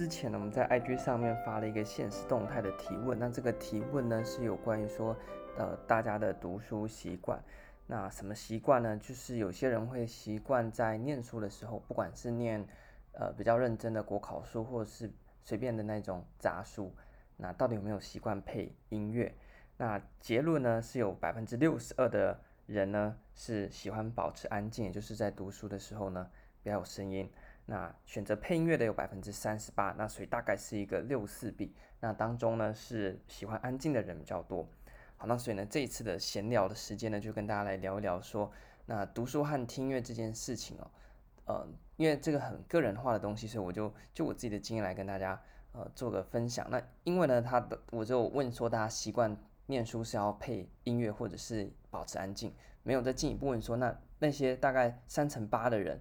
之前呢，我们在 IG 上面发了一个限时动态的提问。那这个提问呢，是有关于说，呃，大家的读书习惯。那什么习惯呢？就是有些人会习惯在念书的时候，不管是念呃比较认真的国考书，或者是随便的那种杂书，那到底有没有习惯配音乐？那结论呢，是有百分之六十二的人呢是喜欢保持安静，也就是在读书的时候呢，不要有声音。那选择配音乐的有百分之三十八，那所以大概是一个六四比。那当中呢是喜欢安静的人比较多。好，那所以呢这一次的闲聊的时间呢，就跟大家来聊一聊说，那读书和听音乐这件事情哦，呃，因为这个很个人化的东西，所以我就就我自己的经验来跟大家呃做个分享。那因为呢，他的我就问说，大家习惯念书是要配音乐，或者是保持安静？没有再进一步问说，那那些大概三成八的人。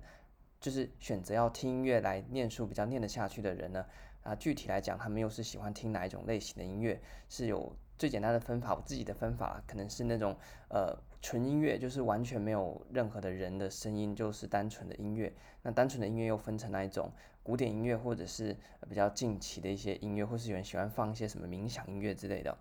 就是选择要听音乐来念书比较念得下去的人呢，啊，具体来讲，他们又是喜欢听哪一种类型的音乐？是有最简单的分法，我自己的分法可能是那种呃纯音乐，就是完全没有任何的人的声音，就是单纯的音乐。那单纯的音乐又分成那一种古典音乐，或者是比较近期的一些音乐，或是有人喜欢放一些什么冥想音乐之类的。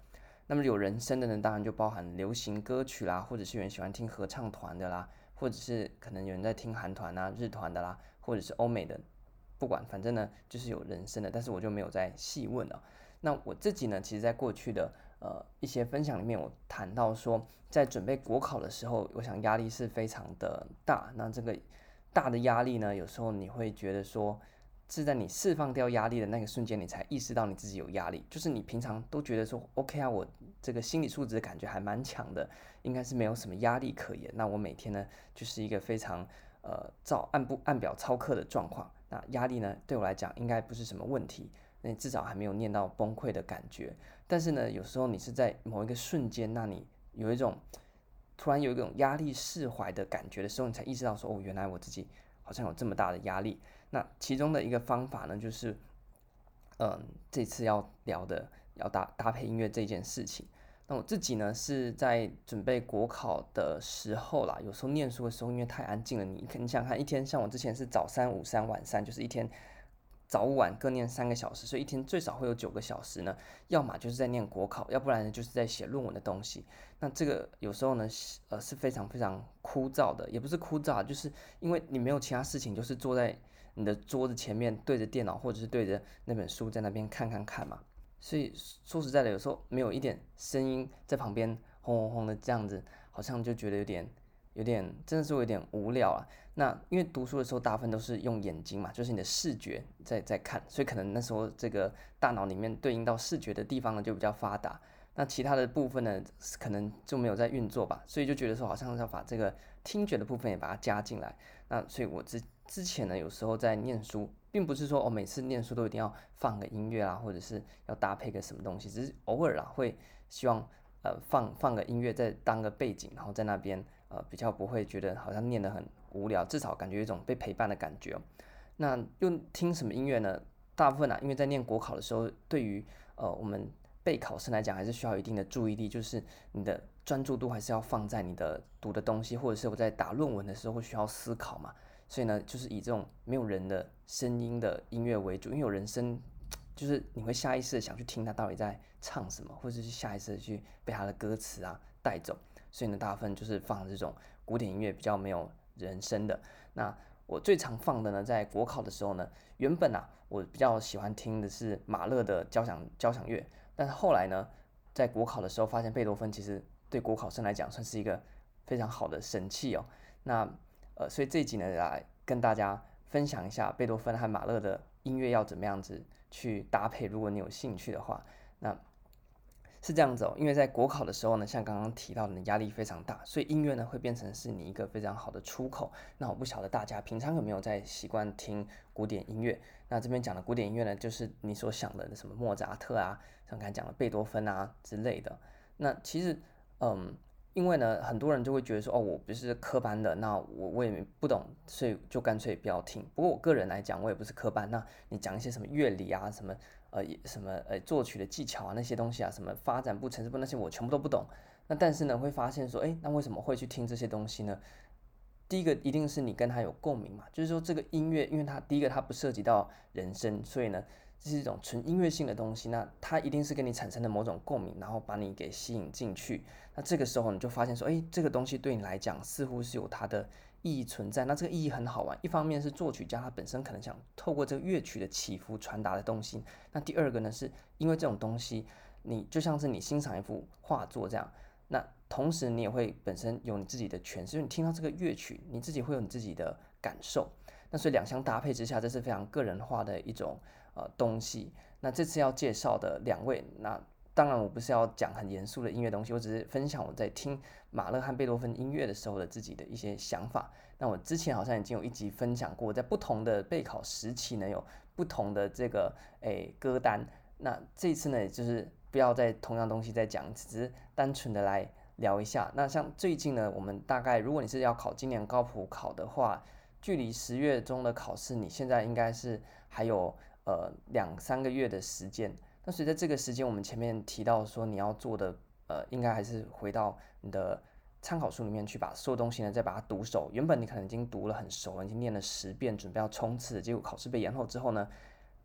那么有人声的呢，当然就包含流行歌曲啦，或者是有人喜欢听合唱团的啦。或者是可能有人在听韩团啊、日团的啦，或者是欧美的，不管，反正呢就是有人声的，但是我就没有再细问了。那我自己呢，其实在过去的呃一些分享里面，我谈到说，在准备国考的时候，我想压力是非常的大。那这个大的压力呢，有时候你会觉得说。是在你释放掉压力的那个瞬间，你才意识到你自己有压力。就是你平常都觉得说，OK 啊，我这个心理素质感觉还蛮强的，应该是没有什么压力可言。那我每天呢，就是一个非常呃照按部按表操课的状况。那压力呢，对我来讲应该不是什么问题。那你至少还没有念到崩溃的感觉。但是呢，有时候你是在某一个瞬间，那你有一种突然有一种压力释怀的感觉的时候，你才意识到说，哦，原来我自己好像有这么大的压力。那其中的一个方法呢，就是，嗯，这次要聊的要搭搭配音乐这件事情。那我自己呢是在准备国考的时候啦，有时候念书的时候，因为太安静了，你你想看一天，像我之前是早三午三晚三，就是一天早晚各念三个小时，所以一天最少会有九个小时呢，要么就是在念国考，要不然呢就是在写论文的东西。那这个有时候呢，呃是非常非常枯燥的，也不是枯燥，就是因为你没有其他事情，就是坐在。你的桌子前面对着电脑，或者是对着那本书，在那边看看看嘛。所以说实在的，有时候没有一点声音在旁边轰轰轰的这样子，好像就觉得有点有点真的是有点无聊啊。那因为读书的时候大部分都是用眼睛嘛，就是你的视觉在在看，所以可能那时候这个大脑里面对应到视觉的地方呢就比较发达。那其他的部分呢，可能就没有在运作吧，所以就觉得说好像要把这个听觉的部分也把它加进来。那所以我之之前呢，有时候在念书，并不是说我、每次念书都一定要放个音乐啊，或者是要搭配个什么东西，只是偶尔啦会希望呃放放个音乐再当个背景，然后在那边呃比较不会觉得好像念得很无聊，至少感觉有一种被陪伴的感觉、那用听什么音乐呢？大部分啊，因为在念国考的时候，对于呃我们备考生来讲，还是需要一定的注意力，就是你的专注度还是要放在你的读的东西，或者是我在打论文的时候会需要思考嘛。所以呢，就是以这种没有人的声音的音乐为主，因为有人声，就是你会下意识的想去听他到底在唱什么，或者是下意识去被他的歌词啊带走。所以呢，大部分就是放这种古典音乐，比较没有人声的。那我最常放的呢，在国考的时候呢，原本啊，我比较喜欢听的是马勒的交响交响乐，但是后来呢，在国考的时候发现贝多芬其实对国考生来讲算是一个非常好的神器哦。那呃，所以这一集呢，来跟大家分享一下贝多芬和马勒的音乐要怎么样子去搭配。如果你有兴趣的话，那是这样子哦。因为在国考的时候呢，像刚刚提到的，压力非常大，所以音乐呢会变成是你一个非常好的出口。那我不晓得大家平常有没有在习惯听古典音乐？那这边讲的古典音乐呢，就是你所想的什么莫扎特啊，像刚才讲的贝多芬啊之类的。那其实，嗯。因为呢，很多人就会觉得说，哦，我不是科班的，那我我也不懂，所以就干脆不要听。不过我个人来讲，我也不是科班，那你讲一些什么乐理啊，什么呃什么呃作曲的技巧啊那些东西啊，什么发展部、呈示部那些我全部都不懂。那但是呢，会发现说，哎，那为什么会去听这些东西呢？第一个一定是你跟他有共鸣嘛，就是说这个音乐，因为它第一个它不涉及到人声，所以呢，这是一种纯音乐性的东西，那它一定是跟你产生的某种共鸣，然后把你给吸引进去。那这个时候你就发现说，哎，这个东西对你来讲似乎是有它的意义存在。那这个意义很好玩，一方面是作曲家他本身可能想透过这个乐曲的起伏传达的东西。那第二个呢，是因为这种东西，你就像是你欣赏一幅画作这样，那同时你也会本身有你自己的诠释，你听到这个乐曲，你自己会有你自己的感受。那所以两相搭配之下，这是非常个人化的一种呃东西。那这次要介绍的两位，那当然我不是要讲很严肃的音乐东西，我只是分享我在听马勒和贝多芬音乐的时候的自己的一些想法。那我之前好像已经有一集分享过，在不同的备考时期呢，有不同的这个诶歌单。那这次呢，也就是不要再同样东西再讲，只是单纯的来聊一下。那像最近呢，我们大概如果你是要考今年高普考的话，距离十月中的考试，你现在应该是还有呃两三个月的时间。那随着这个时间，我们前面提到说你要做的呃，应该还是回到你的参考书里面去，把所有东西呢再把它读熟。原本你可能已经读了很熟了，已经念了十遍，准备要冲刺，结果考试被延后之后呢，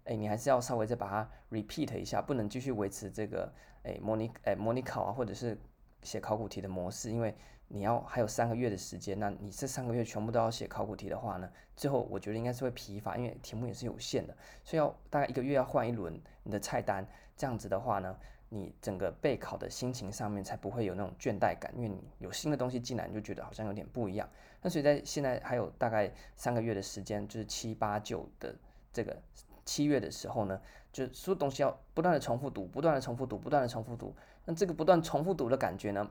哎，你还是要稍微再把它 repeat 一下，不能继续维持这个哎模拟哎模拟考啊，或者是写考古题的模式，因为。你要还有三个月的时间，那你这三个月全部都要写考古题的话呢，最后我觉得应该是会疲乏，因为题目也是有限的，所以要大概一个月要换一轮你的菜单，这样子的话呢，你整个备考的心情上面才不会有那种倦怠感，因为你有新的东西进来，你就觉得好像有点不一样。那所以在现在还有大概三个月的时间，就是七八九的这个七月的时候呢，就所有东西要不断的重复读，不断的重复读，不断的重复读。那这个不断重复读的感觉呢？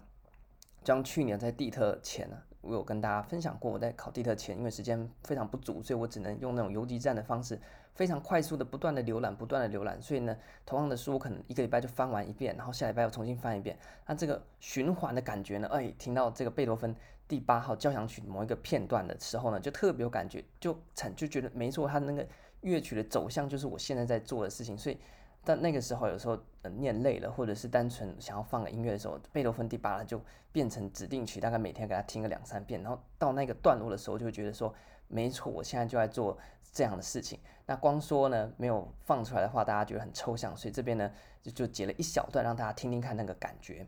像去年在地特前呢，我有跟大家分享过，我在考地特前，因为时间非常不足，所以我只能用那种游击战的方式，非常快速的不断的浏览，不断的浏览。所以呢，同样的书我可能一个礼拜就翻完一遍，然后下礼拜又重新翻一遍。那这个循环的感觉呢，哎，听到这个贝多芬第八号交响曲某一个片段的时候呢，就特别有感觉，就产就觉得没错，它那个乐曲的走向就是我现在在做的事情，所以。但那个时候，有时候呃念累了，或者是单纯想要放个音乐的时候，贝多芬第八就变成指定曲，大概每天给他听个两三遍，然后到那个段落的时候，就会觉得说，没错，我现在就在做这样的事情。那光说呢，没有放出来的话，大家觉得很抽象，所以这边呢就就截了一小段，让大家听听看那个感觉。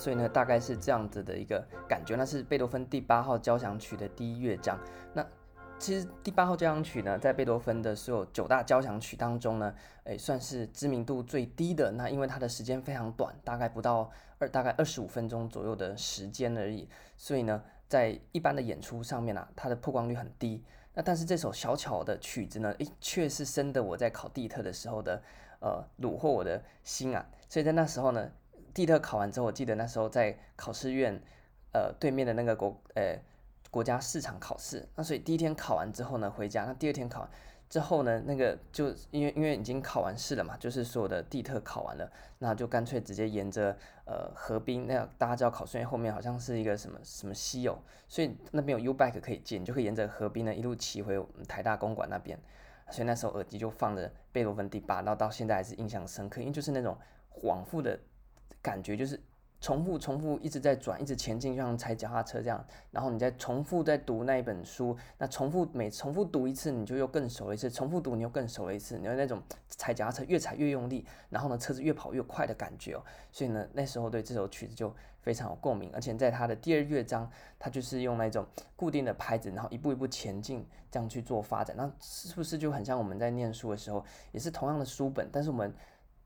所以呢，大概是这样子的一个感觉。那是贝多芬第八号交响曲的第一乐章。那其实第八号交响曲呢，在贝多芬的所有九大交响曲当中呢，诶，算是知名度最低的。那因为它的时间非常短，大概不到二，大概二十五分钟左右的时间而已。所以呢，在一般的演出上面啊，它的曝光率很低。那但是这首小巧的曲子呢，诶，却是深得我在考地特的时候的，呃，虏获我的心啊。所以在那时候呢。地特考完之后，我记得那时候在考试院，呃，对面的那个国，呃，国家市场考试。那所以第一天考完之后呢，回家。那第二天考完之后呢，那个就因为因为已经考完试了嘛，就是所有的地特考完了，那就干脆直接沿着呃河滨。那大家知道考试院后面好像是一个什么什么溪哦，所以那边有 U-Bike 可以借，你就可以沿着河滨呢一路骑回台大公馆那边。所以那时候耳机就放着贝多芬第八，然后到现在还是印象深刻，因为就是那种往复的。感觉就是重复、重复，一直在转，一直前进，就像踩脚踏车这样。然后你再重复在读那一本书，那重复每重复读一次，你就又更熟了一次；重复读，你又更熟了一次。你有那种踩脚踏车越踩越用力，然后呢，车子越跑越快的感觉哦。所以呢，那时候对这首曲子就非常有共鸣。而且在它的第二乐章，它就是用那种固定的拍子，然后一步一步前进，这样去做发展。那是不是就很像我们在念书的时候，也是同样的书本，但是我们。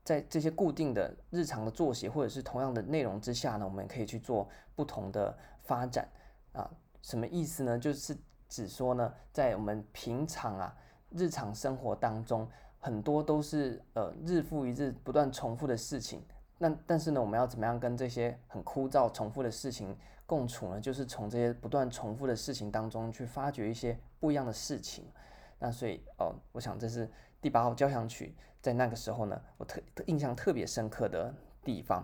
在这些固定的日常的作息，或者是同样的内容之下呢，我们可以去做不同的发展啊。什么意思呢？就是指说呢，在我们平常啊日常生活当中，很多都是呃日复一日不断重复的事情。那但是呢，我们要怎么样跟这些很枯燥重复的事情共处呢？就是从这些不断重复的事情当中去发掘一些不一样的事情。那所以哦，我想这是第八号交响曲。在那个时候呢，我特印象特别深刻的地方。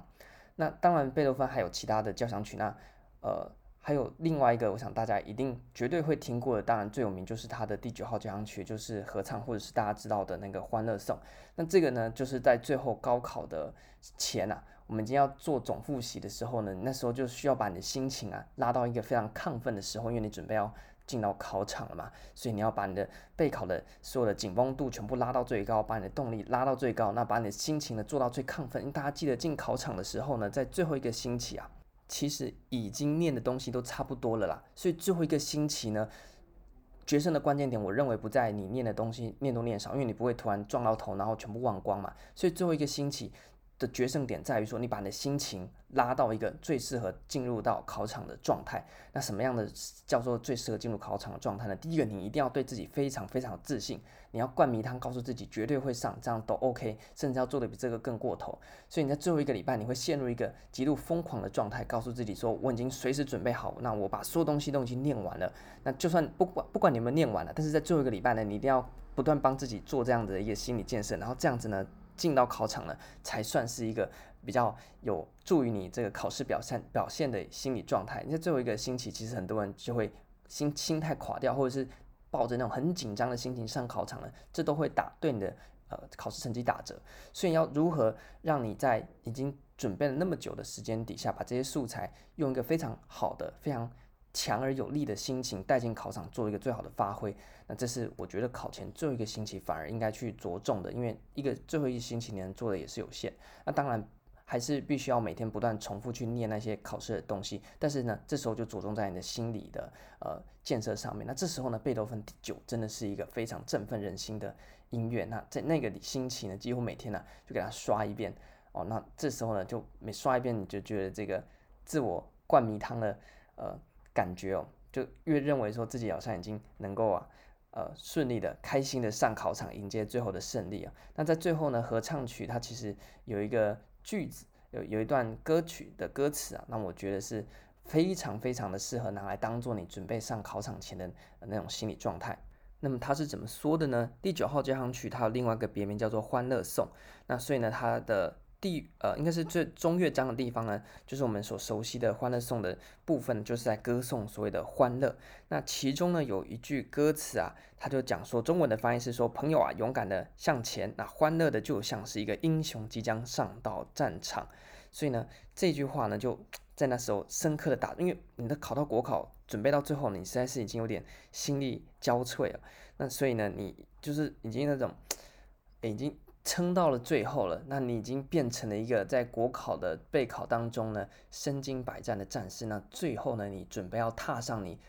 那当然，贝多芬还有其他的交响曲，那呃。还有另外一个，我想大家一定绝对会听过的，当然最有名就是他的第九号交响曲，就是合唱或者是大家知道的那个《欢乐颂》。那这个呢，就是在最后高考的前啊，我们已经要做总复习的时候呢，那时候就需要把你的心情啊拉到一个非常亢奋的时候，因为你准备要进到考场了嘛，所以你要把你的备考的所有的紧绷度全部拉到最高，把你的动力拉到最高，那把你的心情呢做到最亢奋。因为大家记得进考场的时候呢，在最后一个星期啊。其实已经念的东西都差不多了啦，所以最后一个星期呢，决胜的关键点，我认为不在你念的东西念多念少，因为你不会突然撞到头，然后全部忘光嘛。所以最后一个星期的决胜点在于说，你把你的心情拉到一个最适合进入到考场的状态。那什么样的叫做最适合进入考场的状态呢？第一个，你一定要对自己非常非常有自信。你要灌迷汤，告诉自己绝对会上，这样都 OK，甚至要做的比这个更过头。所以你在最后一个礼拜，你会陷入一个极度疯狂的状态，告诉自己说我已经随时准备好，那我把所有东西都已经念完了。那就算不管不管你们念完了，但是在最后一个礼拜呢，你一定要不断帮自己做这样的一个心理建设，然后这样子呢，进到考场了，才算是一个比较有助于你这个考试表现表现的心理状态。你在最后一个星期，其实很多人就会心心态垮掉，或者是。抱着那种很紧张的心情上考场了，这都会打对你的呃考试成绩打折。所以要如何让你在已经准备了那么久的时间底下，把这些素材用一个非常好的、非常强而有力的心情带进考场，做一个最好的发挥？那这是我觉得考前最后一个星期反而应该去着重的，因为一个最后一个星期你能做的也是有限。那当然。还是必须要每天不断重复去念那些考试的东西，但是呢，这时候就着重在你的心理的呃建设上面。那这时候呢，贝多芬第九真的是一个非常振奋人心的音乐。那在那个星期呢，几乎每天呢就给他刷一遍哦。那这时候呢，就每刷一遍你就觉得这个自我灌迷汤的呃感觉哦，就越认为说自己好像已经能够啊呃顺利的、开心的上考场，迎接最后的胜利啊。那在最后呢，合唱曲它其实有一个。句子有有一段歌曲的歌词啊，那我觉得是非常非常的适合拿来当做你准备上考场前的那种心理状态。那么它是怎么说的呢？第九号交响曲它有另外一个别名叫做《欢乐颂》，那所以呢，它的第呃应该是最中乐章的地方呢，就是我们所熟悉的《欢乐颂》的部分，就是在歌颂所谓的欢乐。那其中呢有一句歌词啊，他就讲说，中文的翻译是说：“朋友啊，勇敢的向前，那欢乐的就像是一个英雄即将上到战场。”所以呢，这句话呢就在那时候深刻的打，因为你的考到国考，准备到最后，你实在是已经有点心力交瘁了。那所以呢，你就是已经那种，已经。撑到了最后了，那你已经变成了一个在国考的备考当中呢，身经百战的战士。那最后呢，你准备要踏上你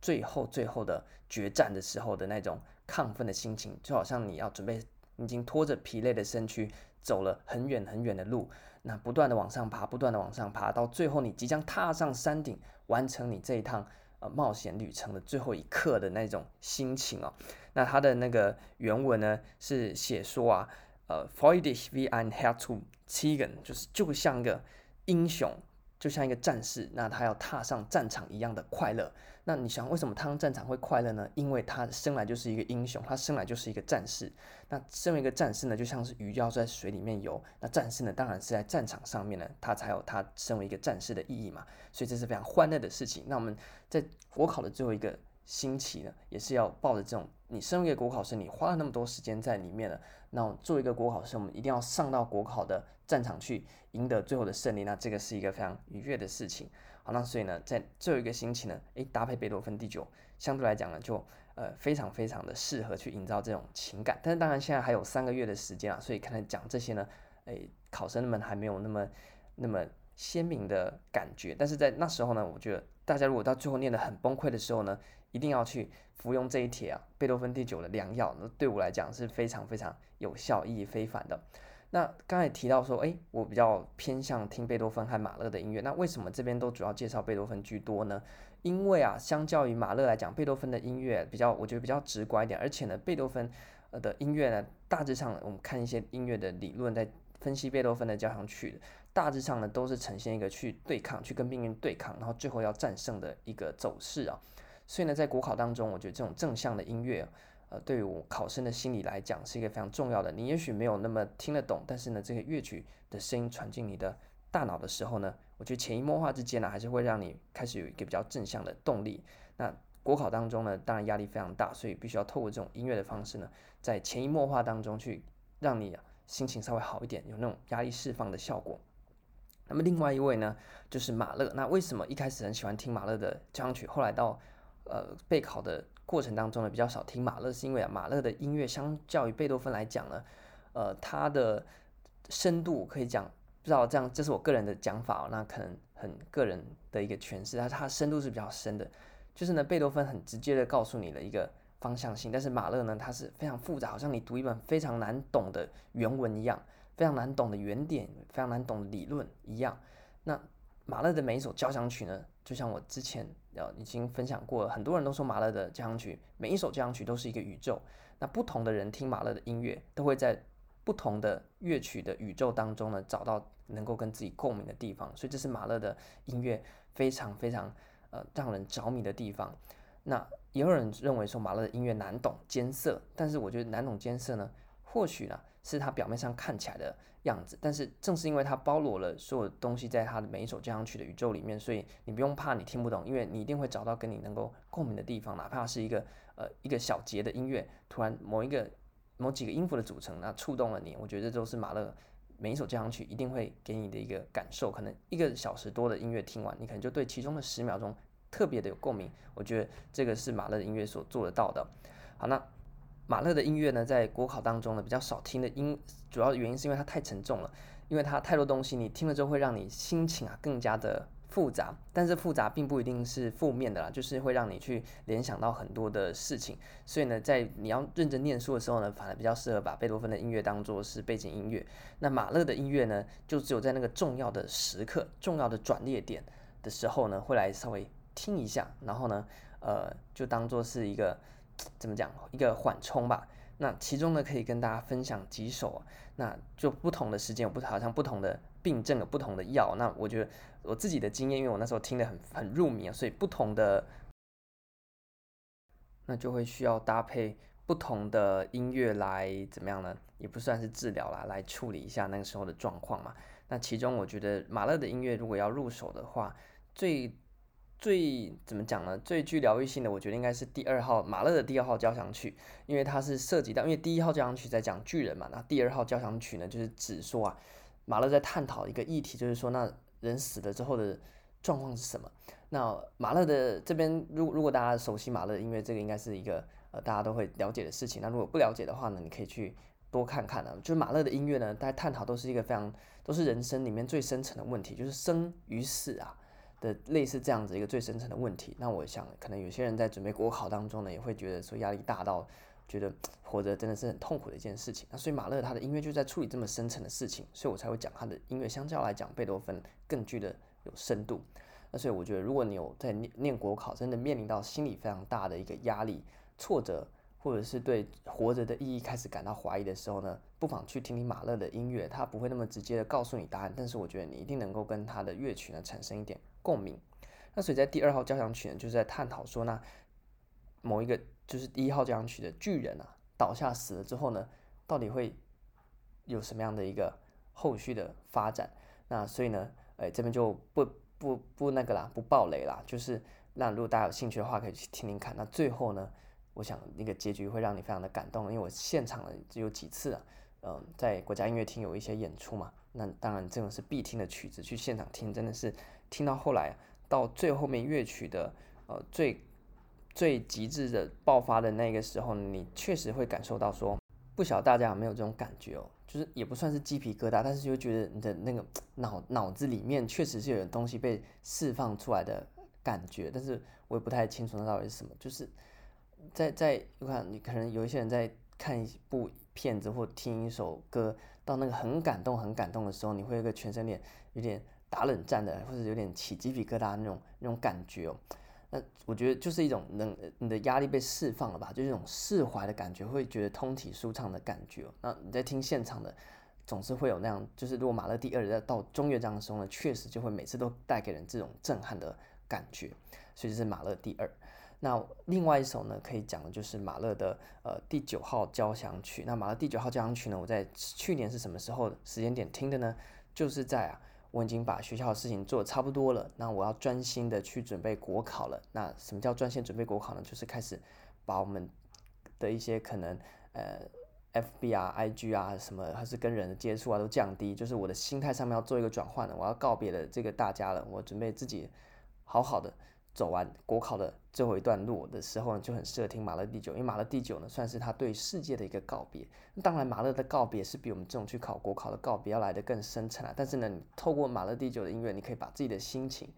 最后最后的决战的时候的那种亢奋的心情，就好像你要准备，已经拖着疲累的身躯走了很远很远的路，那不断的往上爬，不断的往上爬，到最后你即将踏上山顶，完成你这一趟呃冒险旅程的最后一刻的那种心情哦。那他的那个原文呢是写说啊。呃 freudig wie ein Held zu ziehen，就是就像一个英雄，就像一个战士，那他要踏上战场一样的快乐。那你想，为什么踏上战场会快乐呢？因为他生来就是一个英雄，他生来就是一个战士。那身为一个战士呢，就像是鱼要在水里面游，那战士呢，当然是在战场上面呢，他才有他身为一个战士的意义嘛。所以这是非常欢乐的事情。那我们在国考的最后一个新奇呢，也是要抱着这种，你身为一个国考生，你花了那么多时间在里面了。那作为一个国考生，我们一定要上到国考的战场去，赢得最后的胜利。那这个是一个非常愉悦的事情。好，那所以呢，在最后一个星期呢，诶，搭配贝多芬第九，相对来讲呢，就呃非常非常的适合去营造这种情感。但是当然现在还有三个月的时间啊，所以可能讲这些呢，诶，考生们还没有那么那么鲜明的感觉。但是在那时候呢，我觉得大家如果到最后念得很崩溃的时候呢，一定要去服用这一帖啊，贝多芬第九的良药，那对我来讲是非常非常有效、意义非凡的。那刚才提到说，诶，我比较偏向听贝多芬和马勒的音乐，那为什么这边都主要介绍贝多芬居多呢？因为啊，相较于马勒来讲，贝多芬的音乐比较，我觉得比较直观一点，而且呢，贝多芬呃的音乐呢，大致上我们看一些音乐的理论，在分析贝多芬的交响曲，大致上呢都是呈现一个去对抗、去跟命运对抗，然后最后要战胜的一个走势啊。所以呢，在国考当中，我觉得这种正向的音乐，呃，对于我考生的心理来讲，是一个非常重要的。你也许没有那么听得懂，但是呢，这个乐曲的声音传进你的大脑的时候呢，我觉得潜移默化之间呢，还是会让你开始有一个比较正向的动力。那国考当中呢，当然压力非常大，所以必须要透过这种音乐的方式呢，在潜移默化当中去让你心情稍微好一点，有那种压力释放的效果。那么另外一位呢，就是马勒。那为什么一开始很喜欢听马勒的交响曲，后来到呃备考的过程当中呢，比较少听马勒，是因为啊，马勒的音乐相较于贝多芬来讲呢，呃，他的深度可以讲，不知道这样，这是我个人的讲法，那可能很个人的一个诠释，他他深度是比较深的，就是呢，贝多芬很直接的告诉你的一个方向性，但是马勒呢，他是非常复杂，好像你读一本非常难懂的原文一样。非常难懂的原点，非常难懂的理论一样。那马勒的每一首交响曲呢，就像我之前呃已经分享过了，很多人都说马勒的交响曲每一首交响曲都是一个宇宙。那不同的人听马勒的音乐，都会在不同的乐曲的宇宙当中呢，找到能够跟自己共鸣的地方。所以这是马勒的音乐非常非常呃让人着迷的地方。那也有人认为说马勒的音乐难懂艰涩，但是我觉得难懂艰涩呢，或许呢。是他表面上看起来的样子，但是正是因为他包罗了所有东西在他的每一首交响曲的宇宙里面，所以你不用怕你听不懂，因为你一定会找到跟你能够共鸣的地方，哪怕是一个呃一个小节的音乐，突然某一个某几个音符的组成，那触动了你，我觉得这都是马勒每一首交响曲一定会给你的一个感受。可能一个小时多的音乐听完，你可能就对其中的十秒钟特别的有共鸣。我觉得这个是马勒的音乐所做得到的。好，那。马勒的音乐呢，在国考当中呢比较少听的音，主要原因是因为它太沉重了，因为它太多东西，你听了之后会让你心情啊更加的复杂。但是复杂并不一定是负面的啦，就是会让你去联想到很多的事情。所以呢，在你要认真念书的时候呢，反而比较适合把贝多芬的音乐当做是背景音乐。那马勒的音乐呢，就只有在那个重要的时刻、重要的转捩点的时候呢，会来稍微听一下，然后呢，呃，就当做是一个。怎么讲？一个缓冲吧。那其中呢，可以跟大家分享几首。那就不同的时间有不好像不同的病症有不同的药。那我觉得我自己的经验，因为我那时候听得很很入迷啊，所以不同的那就会需要搭配不同的音乐来怎么样呢？也不算是治疗啦，来处理一下那个时候的状况嘛。那其中我觉得马勒的音乐如果要入手的话，最最怎么讲呢？最具疗愈性的，我觉得应该是第二号马勒的第二号交响曲，因为它是涉及到，因为第一号交响曲在讲巨人嘛，那第二号交响曲呢，就是指说啊，马勒在探讨一个议题，就是说那人死了之后的状况是什么？那马勒的这边，如如果大家熟悉马勒的音乐，这个应该是一个呃大家都会了解的事情。那如果不了解的话呢，你可以去多看看啊。就是马勒的音乐呢，大家探讨都是一个非常都是人生里面最深层的问题，就是生与死啊。的类似这样子一个最深层的问题，那我想可能有些人在准备国考当中呢，也会觉得说压力大到觉得活着真的是很痛苦的一件事情。那所以马勒他的音乐就在处理这么深层的事情，所以我才会讲他的音乐相较来讲，贝多芬更具的有深度。那所以我觉得，如果你有在念念国考，真的面临到心理非常大的一个压力、挫折，或者是对活着的意义开始感到怀疑的时候呢，不妨去听听马勒的音乐，他不会那么直接的告诉你答案，但是我觉得你一定能够跟他的乐曲呢产生一点。共鸣，那所以在第二号交响曲呢，就是在探讨说，那某一个就是第一号交响曲的巨人啊倒下死了之后呢，到底会有什么样的一个后续的发展？那所以呢，哎，这边就不不不那个啦，不爆雷啦，就是那如果大家有兴趣的话，可以去听听看。那最后呢，我想那个结局会让你非常的感动，因为我现场呢只有几次啊，嗯，在国家音乐厅有一些演出嘛，那当然这种是必听的曲子，去现场听真的是。听到后来，到最后面乐曲的呃最最极致的爆发的那个时候，你确实会感受到说，不晓得大家有没有这种感觉哦，就是也不算是鸡皮疙瘩，但是就觉得你的那个脑脑子里面确实是有东西被释放出来的感觉，但是我也不太清楚那到底是什么。就是在在我看你可能有一些人在看一部片子或听一首歌，到那个很感动很感动的时候，你会有个全身脸有点。打冷战的，或者有点起鸡皮疙瘩那种那种感觉哦，那我觉得就是一种能你的压力被释放了吧，就是一种释怀的感觉，会觉得通体舒畅的感觉。那你在听现场的，总是会有那样，就是如果马勒第二在到中乐章的时候呢，确实就会每次都带给人这种震撼的感觉，所以这是马勒第二。那另外一首呢，可以讲的就是马勒的呃第九号交响曲。那马勒第九号交响曲呢，我在去年是什么时候时间点听的呢？就是在啊。我已经把学校的事情做得差不多了，那我要专心的去准备国考了。那什么叫专心准备国考呢？就是开始把我们的一些可能呃 FB 啊、IG 啊什么，还是跟人的接触啊都降低，就是我的心态上面要做一个转换了。我要告别了这个大家了，我准备自己好好的。走完国考的最后一段路的时候呢，就很适合听马勒第九，因为马勒第九呢，算是他对世界的一个告别。当然，马勒的告别是比我们这种去考国考的告别要来得更深沉啊。但是呢，你透过马勒第九的音乐，你可以把自己的心情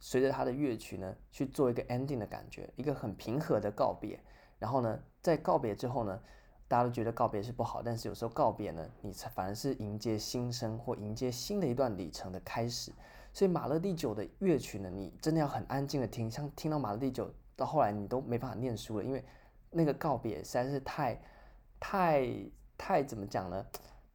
随着他的乐曲呢去做一个 ending 的感觉，一个很平和的告别。然后呢，在告别之后呢，大家都觉得告别是不好，但是有时候告别呢，你反而是迎接新生或迎接新的一段里程的开始。所以马勒第九的乐曲呢，你真的要很安静的听，像听到马勒第九到后来你都没办法念书了，因为那个告别实在是太、太、太怎么讲呢？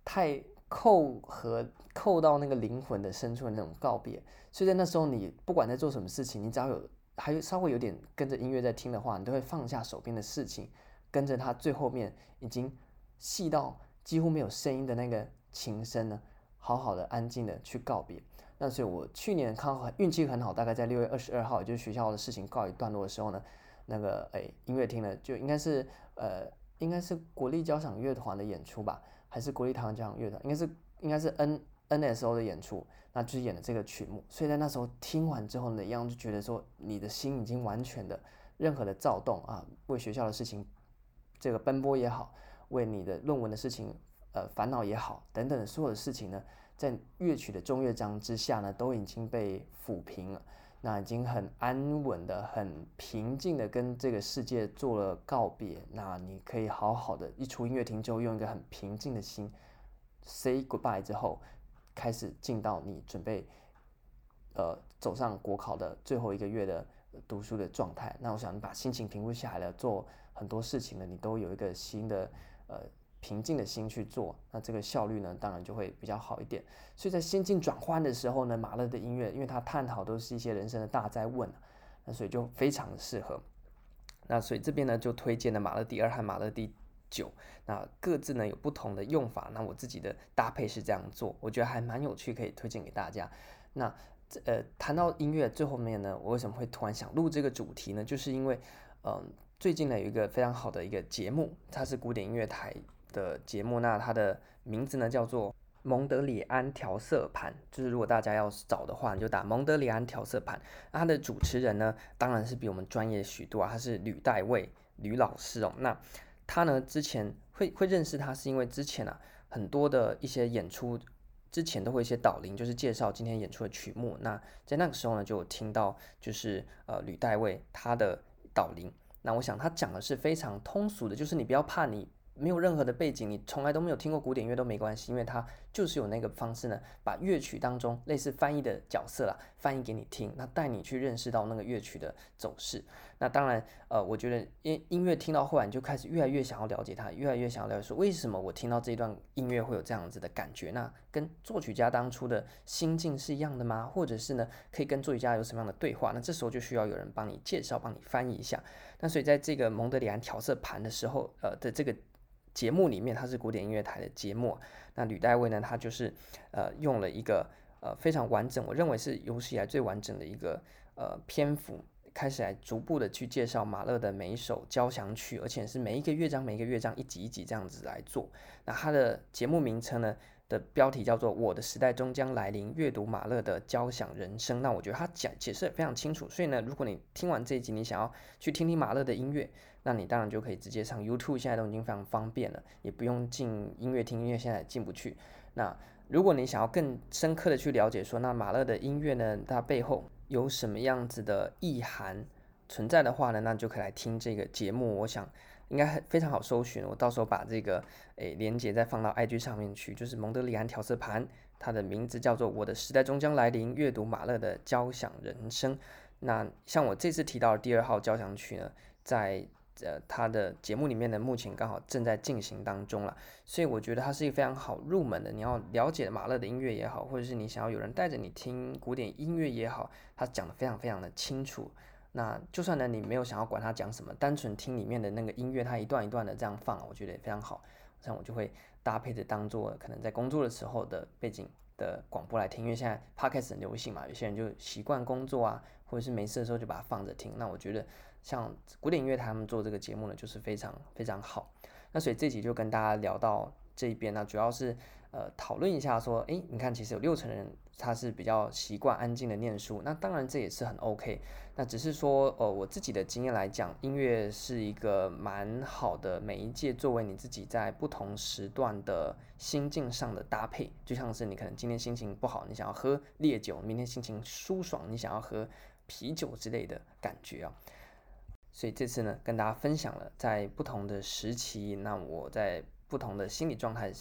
太扣和扣到那个灵魂的深处的那种告别。所以在那时候，你不管在做什么事情，你只要有还有稍微有点跟着音乐在听的话，你都会放下手边的事情，跟着它最后面已经细到几乎没有声音的那个琴声呢，好好的安静的去告别。那所以，我去年刚好运气很好，大概在六月二十二号，就是学校的事情告一段落的时候呢，那个诶音乐厅呢，就应该是呃应该是国立交响乐团的演出吧，还是国立台湾交响乐团？应该是应该是 N NSO 的演出，那就是演的这个曲目。所以在那时候听完之后呢，一样就觉得说，你的心已经完全的任何的躁动啊，为学校的事情这个奔波也好，为你的论文的事情呃烦恼也好，等等所有的事情呢。在乐曲的中乐章之下呢，都已经被抚平了。那已经很安稳的、很平静的跟这个世界做了告别。那你可以好好的一出音乐厅之后，用一个很平静的心 say goodbye 之后，开始进到你准备呃走上国考的最后一个月的读书的状态。那我想你把心情平复下来了，做很多事情呢，你都有一个新的呃。平静的心去做，那这个效率呢，当然就会比较好一点。所以在心境转换的时候呢，马勒的音乐，因为他探讨都是一些人生的大哉问，那所以就非常的适合。那所以这边呢，就推荐了马勒第二和马勒第九，那各自呢有不同的用法。那我自己的搭配是这样做，我觉得还蛮有趣，可以推荐给大家。那呃，谈到音乐最后面呢，我为什么会突然想录这个主题呢？就是因为嗯、最近呢有一个非常好的一个节目，它是古典音乐台。的节目，那它的名字呢叫做蒙德里安调色盘，就是如果大家要找的话，你就打蒙德里安调色盘。那它的主持人呢，当然是比我们专业许多啊，他是吕代卫吕老师哦。那他呢之前会会认识他，是因为之前啊很多的一些演出之前都会一些导聆，就是介绍今天演出的曲目。那在那个时候呢，就听到就是呃吕代卫他的导聆。那我想他讲的是非常通俗的，就是你不要怕你。没有任何的背景，你从来都没有听过古典乐都没关系，因为它就是有那个方式呢，把乐曲当中类似翻译的角色啦，翻译给你听，那带你去认识到那个乐曲的走势。那当然，呃，我觉得音音乐听到后来，你就开始越来越想要了解它，越来越想要了解说为什么我听到这一段音乐会有这样子的感觉？那跟作曲家当初的心境是一样的吗？或者是呢，可以跟作曲家有什么样的对话？那这时候就需要有人帮你介绍，帮你翻译一下。那所以在这个蒙德里安调色盘的时候，呃的这个。节目里面，它是古典音乐台的节目。那吕代卫呢，他就是呃用了一个呃非常完整，我认为是有史以来最完整的一个呃篇幅，开始来逐步的去介绍马勒的每一首交响曲，而且是每一个乐章每一个乐章一集一集这样子来做。那它的节目名称呢的标题叫做《我的时代终将来临》，阅读马勒的交响人生。那我觉得他讲解释也非常清楚，所以呢，如果你听完这一集，你想要去听听马勒的音乐。那你当然就可以直接上 YouTube，现在都已经非常方便了，也不用进音乐厅，因为现在进不去。那如果你想要更深刻的去了解说，那马勒的音乐呢，它背后有什么样子的意涵存在的话呢，那就可以来听这个节目。我想应该非常好搜寻，我到时候把这个诶连接再放到 IG 上面去，就是蒙德里安调色盘，它的名字叫做《我的时代终将来临》，阅读马勒的交响人生。那像我这次提到的第二号交响曲呢，在呃，他的节目里面呢，目前刚好正在进行当中了，所以我觉得它是一个非常好入门的。你要了解马勒的音乐也好，或者是你想要有人带着你听古典音乐也好，他讲的非常非常的清楚。那就算呢，你没有想要管他讲什么，单纯听里面的那个音乐，他一段一段的这样放，我觉得也非常好。这样我就会搭配着当做可能在工作的时候的背景的广播来听，因为现在 Podcast 很流行嘛，有些人就习惯工作啊，或者是没事的时候就把它放着听。那我觉得像古典音乐他们做这个节目呢，就是非常非常好。那所以这集就跟大家聊到这一边呢，主要是呃讨论一下说，诶，你看其实有六成人他是比较习惯安静的念书，那当然这也是很 OK。那只是说，呃，我自己的经验来讲，音乐是一个蛮好的媒介，作为你自己在不同时段的心境上的搭配。就像是你可能今天心情不好，你想要喝烈酒；明天心情舒爽，你想要喝啤酒之类的感觉啊。所以这次呢，跟大家分享了在不同的时期，那我在不同的心理状态。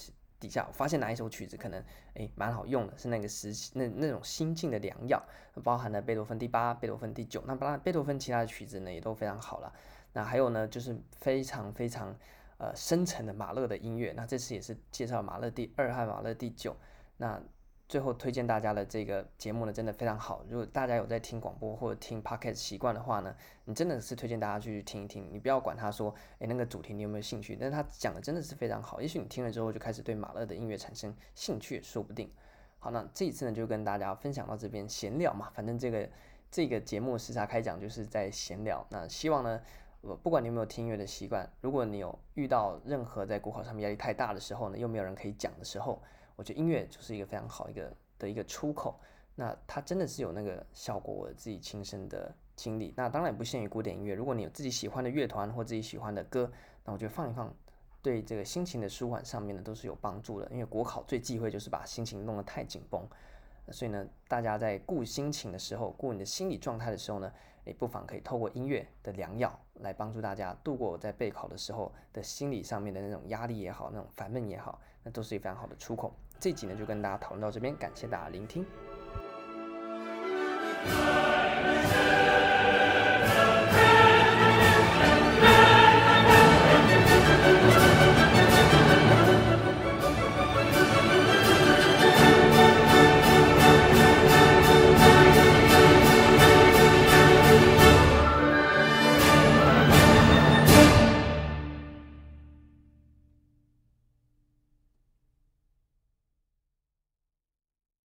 底下我发现哪一首曲子可能诶蛮好用的，是那个时期那那种心境的良药，包含了贝多芬第八、贝多芬第九，那当然贝多芬其他的曲子呢也都非常好了。那还有呢就是非常非常呃深沉的马勒的音乐，那这次也是介绍马勒第二和马勒第九，那。最后推荐大家的这个节目呢，真的非常好。如果大家有在听广播或者听 podcast 习惯的话呢，你真的是推荐大家去听一听。你不要管他说，诶，那个主题你有没有兴趣？但是他讲的真的是非常好。也许你听了之后就开始对马勒的音乐产生兴趣，说不定。好，那这一次呢就跟大家分享到这边闲聊嘛，反正这个这个节目时差开讲就是在闲聊。那希望呢，我不管你有没有听音乐的习惯，如果你有遇到任何在国考上面压力太大的时候呢，又没有人可以讲的时候。我觉得音乐就是一个非常好一个的一个出口，那它真的是有那个效果，我自己亲身的经历。那当然也不限于古典音乐，如果你有自己喜欢的乐团或自己喜欢的歌，那我觉得放一放，对这个心情的舒缓上面呢都是有帮助的。因为国考最忌讳就是把心情弄得太紧绷，所以呢，大家在顾心情的时候，顾你的心理状态的时候呢，也不妨可以透过音乐的良药来帮助大家度过我在备考的时候的心理上面的那种压力也好，那种烦闷也好，那都是一个非常好的出口。这集呢就跟大家讨论到这边，感谢大家聆听。